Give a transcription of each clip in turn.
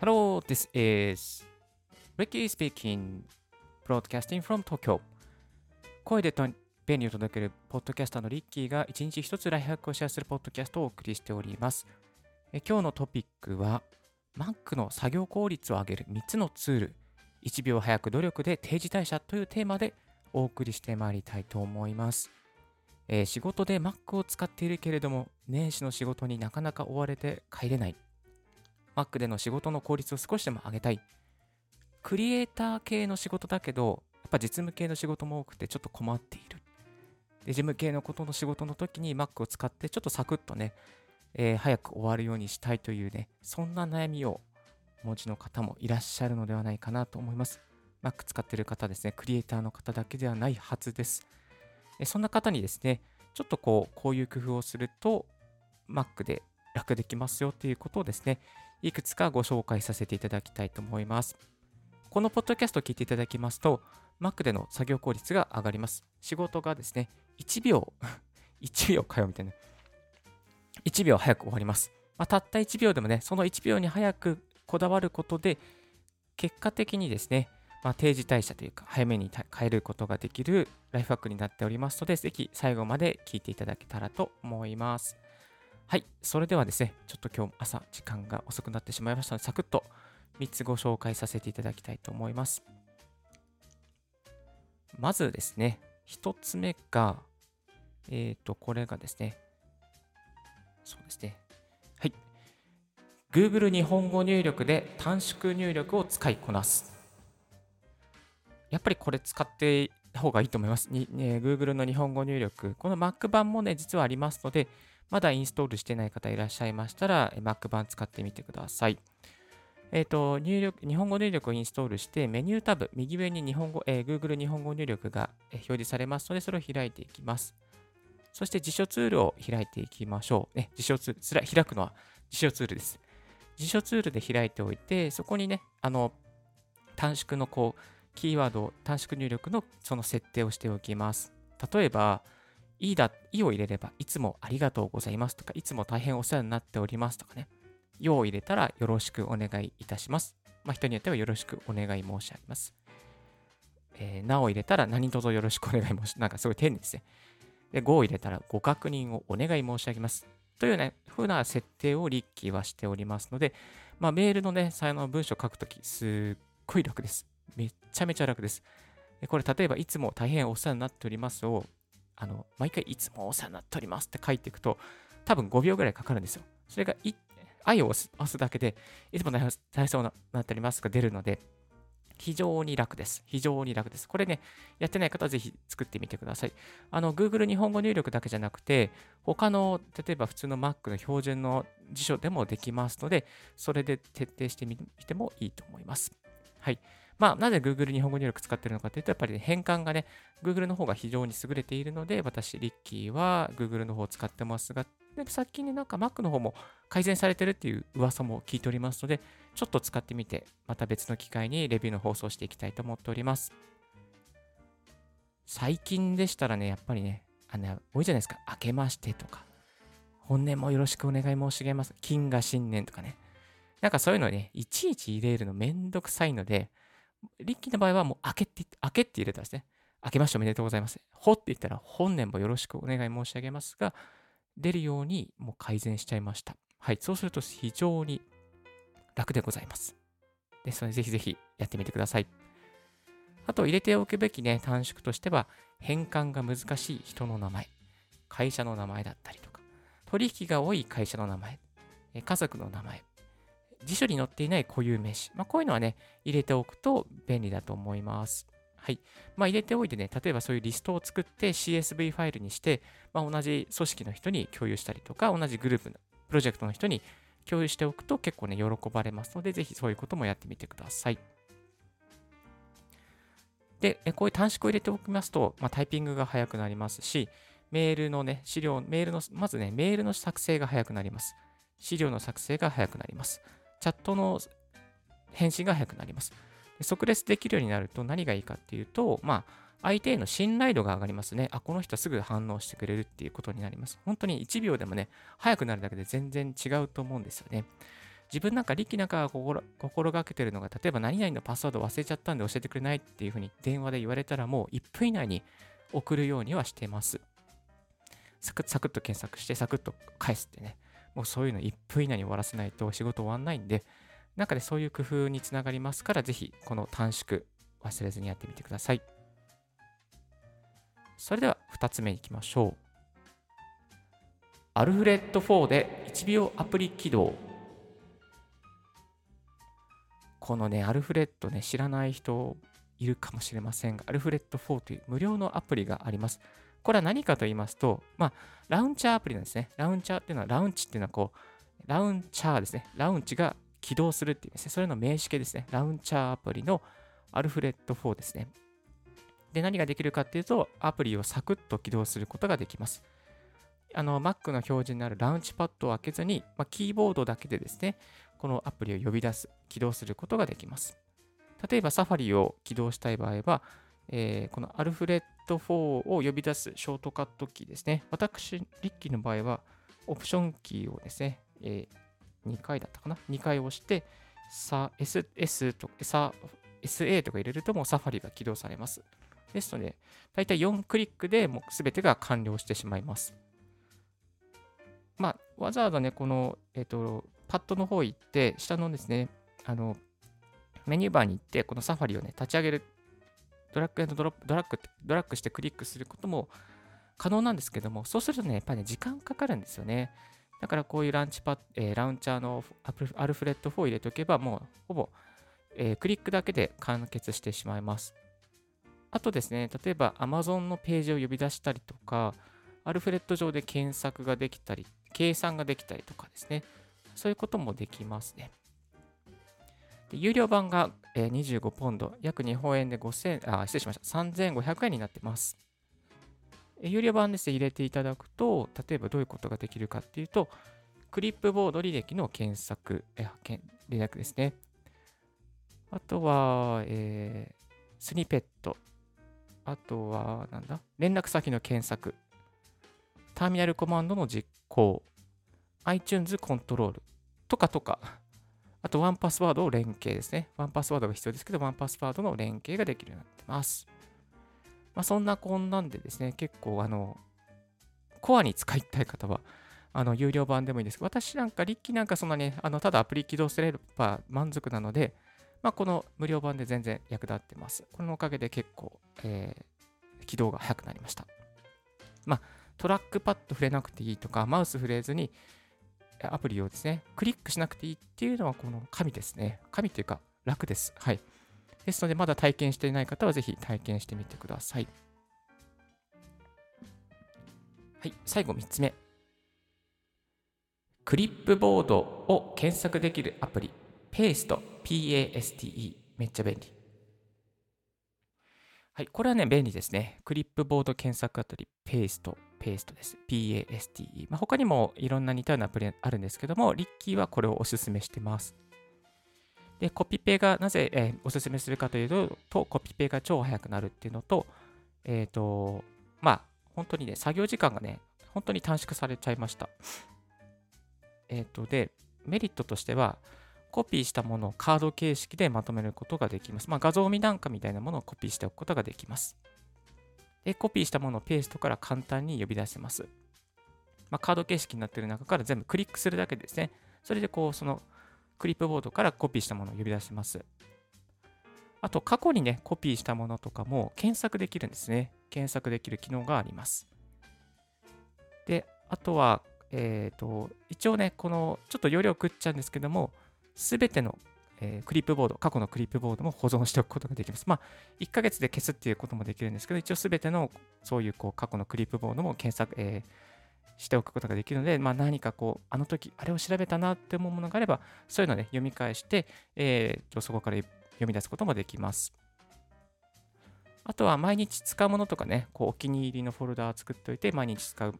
Hello, this is Ricky speaking, broadcasting from Tokyo. 声で便利を届けるポッドキャスターのリッキーが一日一つライフハックをシェアするポッドキャストをお送りしております。え今日のトピックは Mac の作業効率を上げる3つのツール1秒早く努力で定時退社というテーマでお送りしてまいりたいと思います。えー仕事で Mac を使っているけれども年始の仕事になかなか追われて帰れない。Mac での仕事の効率を少しでも上げたい。クリエイター系の仕事だけど、やっぱ実務系の仕事も多くてちょっと困っている。で事務系のことの仕事の時に Mac を使ってちょっとサクッとね、えー早く終わるようにしたいというね、そんな悩みをお持ちの方もいらっしゃるのではないかなと思います。Mac 使ってる方ですね、クリエイターの方だけではないはずです。えそんな方にですね、ちょっとこう、こういう工夫をすると Mac で楽できますよということをですね、いくつかご紹介させていただきたいと思います。このポッドキャストを聞いていただきますと、Mac での作業効率が上がります。仕事がですね、1秒、1秒かよみたいな。1秒早く終わります。まあ、たった1秒でもね、その1秒に早くこだわることで、結果的にですね、まあ、定時退社というか、早めに変えることができるライフハックになっておりますので、ぜひ最後まで聞いていただけたらと思います。はい、それではですね、ちょっと今日朝時間が遅くなってしまいましたので、サクッと3つご紹介させていただきたいと思います。まずですね、1つ目が、えっ、と、これがですね、そうですね、はい。Google 日本語入力で短縮入力を使いこなす。やっぱりこれ使ってた方がいいと思います。にね、Google の日本語入力、この Mac 版もね、実はありますので、まだインストールしてない方いらっしゃいましたら、Mac 版使ってみてください。えっ、と、入力、日本語入力をインストールして、メニュータブ、右上に日本語、えー Google 日本語入力が表示されますので、それを開いていきます。そして辞書ツールを開いていきましょう。ね、辞書ツール、つら開くのは辞書ツールです。辞書ツールで開いておいて、そこにね、あの、短縮のこう、キーワード短縮入力のその設定をしておきます。例えば、いいだ、いを入れれば、いつもありがとうございますとか、いつも大変お世話になっておりますとかね。よを入れたらよろしくお願いいたします。まあ、人によってはよろしくお願い申し上げます。えーなを入れたら何卒よろしくお願い申しなんかすごい丁寧ですね。で、ごを入れたらご確認をお願い申し上げます。というね、風な設定をリッキーはしておりますので、まあ、メールのね、最後の文章を書くとき、すっごい楽です。めっちゃめちゃ楽です。これ、例えば、いつも大変お世話になっておりますを、あの、毎回いつもお世話になっておりますって書いていくと、多分5秒ぐらいかかるんですよ。それがい、愛を押すだけで、いつも大変大変お世話になっておりますが出るので、非常に楽です。非常に楽です。これね、やってない方はぜひ作ってみてください。あの、Google 日本語入力だけじゃなくて、他の、例えば普通の Mac の標準の辞書でもできますので、それで徹底してみてもいいと思います。はい。まあ、なぜ Google 日本語入力使ってるのかというと、やっぱり、ね、変換がね、Google の方が非常に優れているので、私、リッキーは Google の方を使ってますが、でさっきになんか Mac の方も改善されてるっていう噂も聞いておりますので、ちょっと使ってみて、また別の機会にレビューの放送していきたいと思っております。最近でしたらね、やっぱりね、あの多いじゃないですか、明けましてとか、本年もよろしくお願い申し上げます。金が新年とかね。なんかそういうのね、いちいち入れるのめんどくさいので、リッキーの場合はもう明けって言って、明けって入れたんですね。明けましておめでとうございます。ほって言ったら本年もよろしくお願い申し上げますが、出るようにもう改善しちゃいました。はい、そうすると非常に楽でございます。ですので、ぜひぜひやってみてください。あと、入れておくべきね、短縮としては、変換が難しい人の名前、会社の名前だったりとか、取引が多い会社の名前、家族の名前、辞書に載っていない固有名詞、まあ、こういうのはね、入れておくと便利だと思います。はい。まあ、入れておいてね、例えばそういうリストを作って CSV ファイルにして、まあ、同じ組織の人に共有したりとか、同じグループのプロジェクトの人に共有しておくと結構ね、喜ばれますので、ぜひそういうこともやってみてください。で、こういう短縮を入れておきますと、まあ、タイピングが早くなりますし、メールのね、資料、メールの、まずね、メールの作成が早くなります。資料の作成が早くなります。チャットの返信が早くなります。で即レスできるようになると何がいいかっていうと、まあ、相手への信頼度が上がりますね。あ、この人すぐ反応してくれるっていうことになります。本当に1秒でもね、早くなるだけで全然違うと思うんですよね。自分なんか力なんかが心心がけてるのが、例えば何々のパスワード忘れちゃったんで教えてくれないっていうふうに電話で言われたらもう1分以内に送るようにはしてます。サクッサクッと検索してサクッと返すってね。もうそういうの1分以内に終わらせないと仕事終わんないんで、中でそういう工夫につながりますから、ぜひこの短縮忘れずにやってみてください。それでは2つ目いきましょう。アルフレッド4で1秒アプリ起動。このね、アルフレッドね、知らない人いるかもしれませんが、アルフレッド4という無料のアプリがあります。これは何かと言いますと、まあ、ラウンチャーアプリなんですね。ラウンチャーっていうのは、ラウンチっていうのはこう、ラウンチャーですね。ラウンチが起動するっていうですね。それの名詞形ですね。ラウンチャーアプリのアルフレッド4ですね。で、何ができるかっていうと、アプリをサクッと起動することができます。あの Mac の表示になるラウンチパッドを開けずに、まあ、キーボードだけでですね、このアプリを呼び出す、起動することができます。例えば Safari を起動したい場合は、えー、このアルフレッド4を呼び出すショートカットキーですね。私、リッキーの場合は、オプションキーをですね、えー、2回だったかな ?2 回押して、さ S, S とさ SA とか入れるともう Safari が起動されます。ですので、だいたい4クリックでもう全てが完了してしまいます。まあ、わざわざね、この、えっ、ー、と、パッドの方行って、下のですね、あの、メニューバーに行って、このサファリをね、立ち上げる、ドラッグドロップ、ドラッグって、ドラッグしてクリックすることも可能なんですけども、そうするとね、やっぱりね、時間かかるんですよね。だからこういうランチパッ、えー、ラウンチャーのアルフレッド4を入れておけば、もうほぼ、えー、クリックだけで完結してしまいます。あとですね、例えば Amazon のページを呼び出したりとか、アルフレッド上で検索ができたり、計算ができたりとかですね、そういうこともできますね。で有料版が25ポンド、約日本円で5000、あ、失礼しました。3500円になってます。有料版ですね、入れていただくと、例えばどういうことができるかっていうと、クリップボード履歴の検索、え履歴ですね。あとは、えー、スニペット、あとは、なんだ？連絡先の検索。ターミナルコマンドの実行。iTunes コントロール。とかとか。あと、ワンパスワードを連携ですね。ワンパスワードが必要ですけど、ワンパスワードの連携ができるようになってます。まあ、そんなこんなんでですね、結構、あの、コアに使いたい方は、あの、有料版でもいいです、私なんか、リッキーなんかそんなね、あの、ただアプリ起動すれば満足なので、まあ、この無料版で全然役立ってます。このおかげで結構、えー、起動が早くなりました。まあ、トラックパッド触れなくていいとか、マウス触れずにアプリをですね、クリックしなくていいっていうのはこの神ですね。神というか楽です。はい。ですので、まだ体験していない方はぜひ体験してみてください。はい、最後3つ目。クリップボードを検索できるアプリ、ペースト PASTE。めっちゃ便利。はい。これはね、便利ですね。クリップボード検索アプリ、ペースト、ペーストです。PASTE。まあ、他にもいろんな似たようなアプリあるんですけども、リッキーはこれをおすすめしてます。で、コピペがなぜ、えー、おすすめするかというと、コピペが超速くなるっていうのと、えっ、ー、と、まあ、本当にね、作業時間がね、本当に短縮されちゃいました。えっ、ー、と、で、メリットとしては、コピーしたものをカード形式でまとめることができます。まあ、画像見なんかみたいなものをコピーしておくことができます。で、コピーしたものをペーストから簡単に呼び出せます。まあ、カード形式になっている中から全部クリックするだけですね。それでこう、そのクリップボードからコピーしたものを呼び出せます。あと、過去にね、コピーしたものとかも検索できるんですね。検索できる機能があります。で、あとは、えっ、ー、と、一応ね、この、ちょっと容量食っちゃうんですけども、すべての、えー、クリップボード、過去のクリップボードも保存しておくことができます。まあ、1ヶ月で消すっていうこともできるんですけど、一応すべてのそういうこう過去のクリップボードも検索、えー、しておくことができるので、まあ、何かこう、あの時、あれを調べたなって思うものがあれば、そういうのね、読み返して、えー、そこから読み出すこともできます。あとは毎日使うものとかね、こうお気に入りのフォルダー作っておいて、毎日使う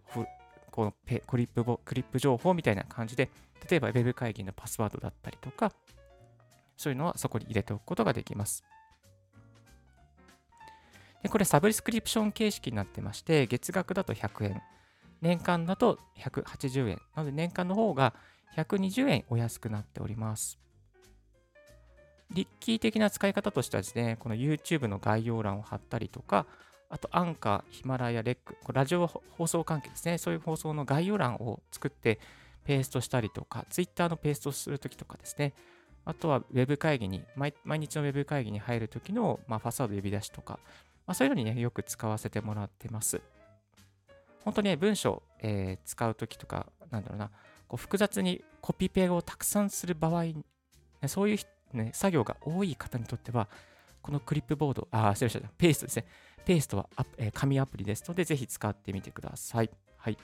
このペクリップクリップ情報みたいな感じで、例えば Web 会議のパスワードだったりとか、そういうのはそこに入れておくことができます。でこれサブスクリプション形式になってまして、月額だと100円、年間だと180円。なので年間の方が120円お安くなっております。リッキー的な使い方としてはですね、この YouTube の概要欄を貼ったりとか、あとアンカー、ヒマラヤ、レック、ラジオ放送関係ですね、そういう放送の概要欄を作ってペーストしたりとか、Twitter のペーストするときとかですね、あとは Web 会議に、毎日の Web 会議に入るときの、まあ、ファサード呼び出しとか、まあ、そういうのにね、よく使わせてもらってます。本当にね、文章、えー、使うときとか、なんだろうな、こう複雑にコピペをたくさんする場合、ねそういうね、作業が多い方にとっては、このクリップボード、あ、失礼しました。ペーストですね。ペーストはア、えー、紙アプリですので、ぜひ使ってみてください。はい。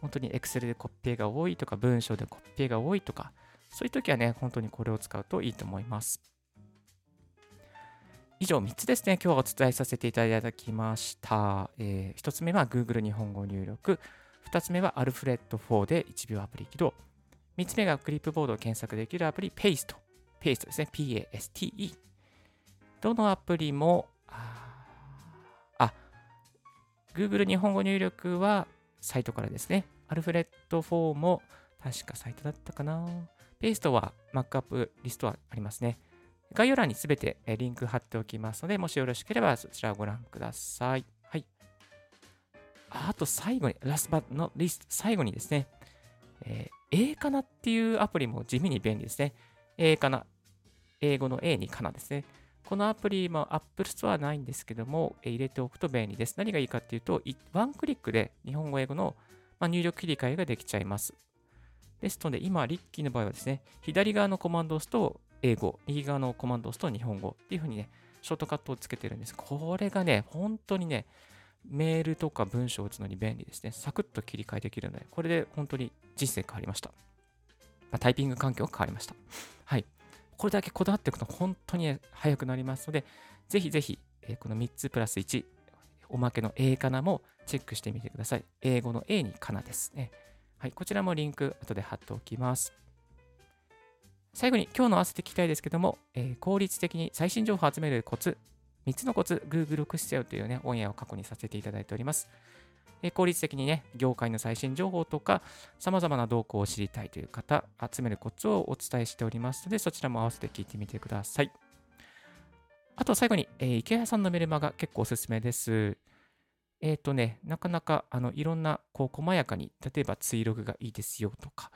本当に Excel でコピペが多いとか、文章でコピペが多いとか、そういう時はね、本当にこれを使うといいと思います。以上3つですね、今日はお伝えさせていただきました。えー、1つ目は Google 日本語入力、2つ目は Alfred4 で1秒アプリ起動、3つ目がクリップボードを検索できるアプリ Paste。Paste ですね。P-A-S-T-E。どのアプリも、あ、Google 日本語入力はサイトからですね。Alfred4 も確かサイトだったかな。Paste は Markup リストはありますね。概要欄にすべてリンク貼っておきますので、もしよろしければそちらをご覧ください。はい。あと最後に、ラストバッのリスト、最後にですね、えー、A かなっていうアプリも地味に便利ですね。A かな。英語の A にかなですね。このアプリも Apple Store はないんですけども、入れておくと便利です。何がいいかっていうと、ワンクリックで日本語、英語の入力切り替えができちゃいます。ですので、今、リッキーの場合はですね、左側のコマンドを押すと英語、右側のコマンドを押すと日本語っていう風にね、ショートカットをつけてるんです。これがね、本当にね、メールとか文章を打つのに便利ですね。サクッと切り替えできるので、これで本当に人生変わりました。まあ、タイピング環境が変わりました。はい。これだけこだわっていくと本当に早くなりますので、ぜひぜひ、えこの3つプラス1、おまけの A かなもチェックしてみてください。英語の A にかなですね。はい、こちらもリンク後で貼っておきます。最後に今日の合わせて聞きたいですけども、えー、効率的に最新情報を集めるコツ、3つのコツ、Google を駆使せよというね、オンエアを過去にさせていただいております。え効率的にね、業界の最新情報とか、様々な動向を知りたいという方、集めるコツをお伝えしておりますので、そちらも合わせて聞いてみてください。あと最後に、えー、池谷さんのメルマガ結構おすすめです。えっ、ー、とね、なかなかあのいろんなこう細やかに、例えばツイログがいいですよとか、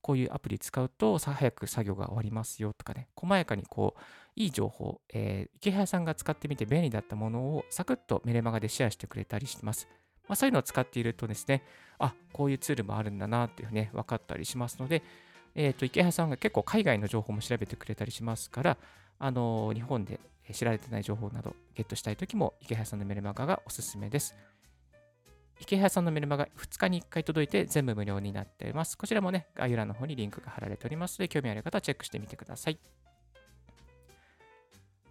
こういうアプリ使うと早く作業が終わりますよとかね、細やかにこう、いい情報、えー、池谷さんが使ってみて便利だったものをサクッとメルマガでシェアしてくれたりします。まあ、そういうのを使っているとですね、あ、こういうツールもあるんだなっていうね、分かったりしますので、えっ、ー、と、池原さんが結構海外の情報も調べてくれたりしますから、あのー、日本で知られてない情報などゲットしたいときも、池原さんのメルマガがおすすめです。池原さんのメルマガ2日に1回届いて全部無料になっています。こちらもね、概要欄の方にリンクが貼られておりますので、興味ある方はチェックしてみてください。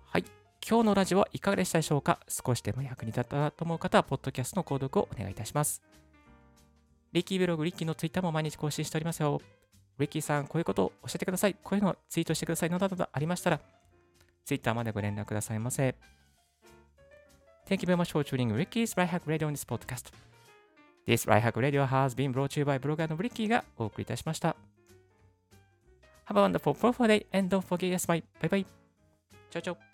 はい。今日のラジオはいかがでしたでしょうか？少しでも役に立ったなと思う方は、ポッドキャストの購読をお願いいたします。リッキーブログ、リッキーのツイッターも毎日更新しておりますよ。リッキーさん、こういうことを教えてください。こういうのをツイートしてくださいのなどありましたら、Twitter までご連絡くださいませ。Thank you very much for tuning Ricky's Right Hack Radio on this podcast. This Right Hack Radio has been brought to you by ブロガーの Ricky がお送りいたしました。Have a wonderful, wonderful day and don't forget to smile. Bye bye. チャオチャオ。